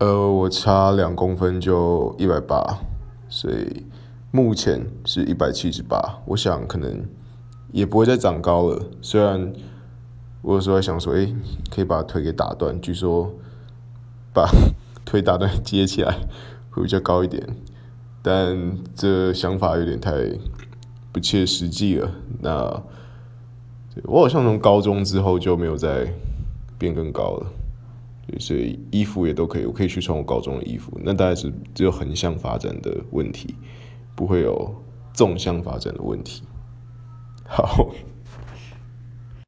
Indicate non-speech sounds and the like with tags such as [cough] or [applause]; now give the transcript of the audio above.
呃，我差两公分就一百八，所以目前是一百七十八。我想可能也不会再长高了。虽然我有时候还想说，诶，可以把腿给打断，据说把 [laughs] 腿打断接起来会比较高一点，但这想法有点太不切实际了。那我好像从高中之后就没有再变更高了。所以衣服也都可以，我可以去穿我高中的衣服。那大概是只有横向发展的问题，不会有纵向发展的问题。[laughs] 好。